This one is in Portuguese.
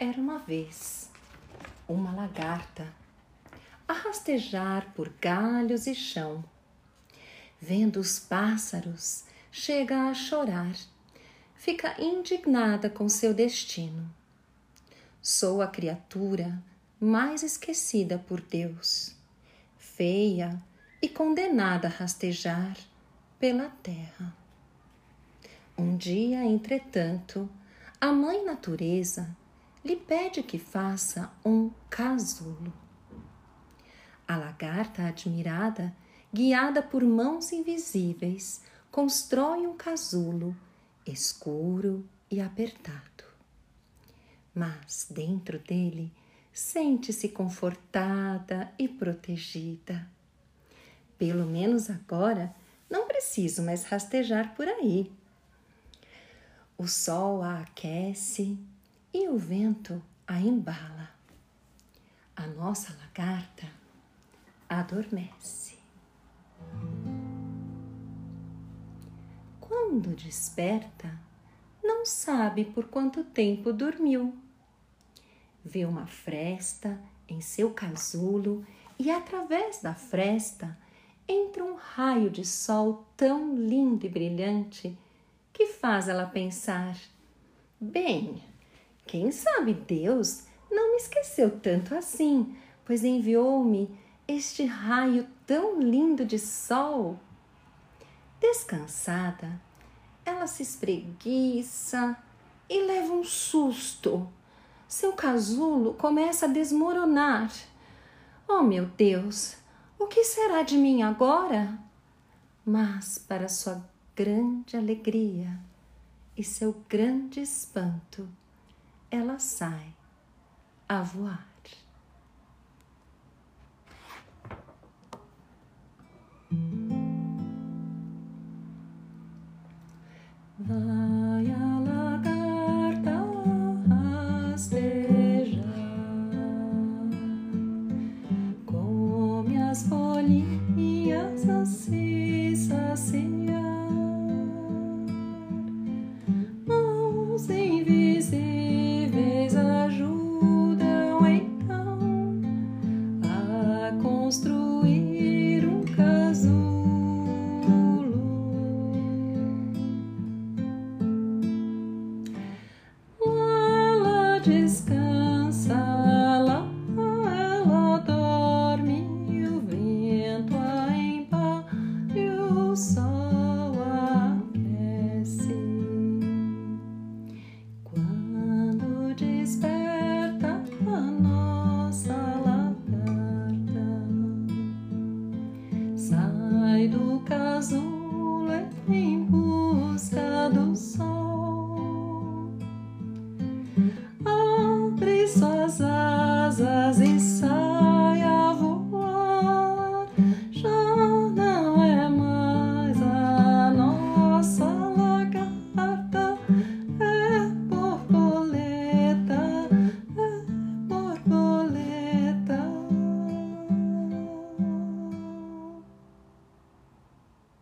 Era uma vez uma lagarta a rastejar por galhos e chão. Vendo os pássaros, chega a chorar, fica indignada com seu destino. Sou a criatura mais esquecida por Deus, feia e condenada a rastejar pela terra. Um dia, entretanto, a Mãe Natureza lhe pede que faça um casulo. A lagarta, admirada, guiada por mãos invisíveis, constrói um casulo escuro e apertado. Mas dentro dele sente-se confortada e protegida. Pelo menos agora não preciso mais rastejar por aí. O sol a aquece e o vento a embala. A nossa lagarta adormece. Quando desperta, não sabe por quanto tempo dormiu. Vê uma fresta em seu casulo e através da fresta entra um raio de sol tão lindo e brilhante que faz ela pensar: bem, quem sabe Deus não me esqueceu tanto assim, pois enviou-me este raio tão lindo de sol. Descansada, ela se espreguiça e leva um susto. Seu casulo começa a desmoronar. Oh, meu Deus, o que será de mim agora? Mas, para sua grande alegria e seu grande espanto, ela sai a voar. Vai a lagarta rastejar, come as folhinhas assim saciar, desperta a nossa lagarta, sai do casulo em busca